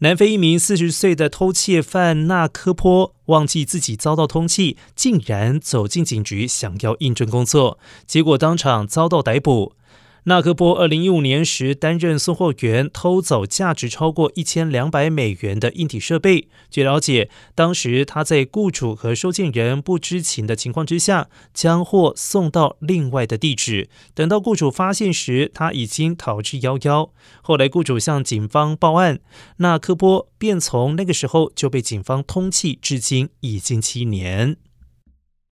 南非一名四十岁的偷窃犯纳科坡忘记自己遭到通缉，竟然走进警局想要应征工作，结果当场遭到逮捕。纳科波二零一五年时担任送货员，偷走价值超过一千两百美元的硬体设备。据了解，当时他在雇主和收件人不知情的情况之下，将货送到另外的地址。等到雇主发现时，他已经逃之夭夭。后来雇主向警方报案，纳科波便从那个时候就被警方通缉，至今已经七年。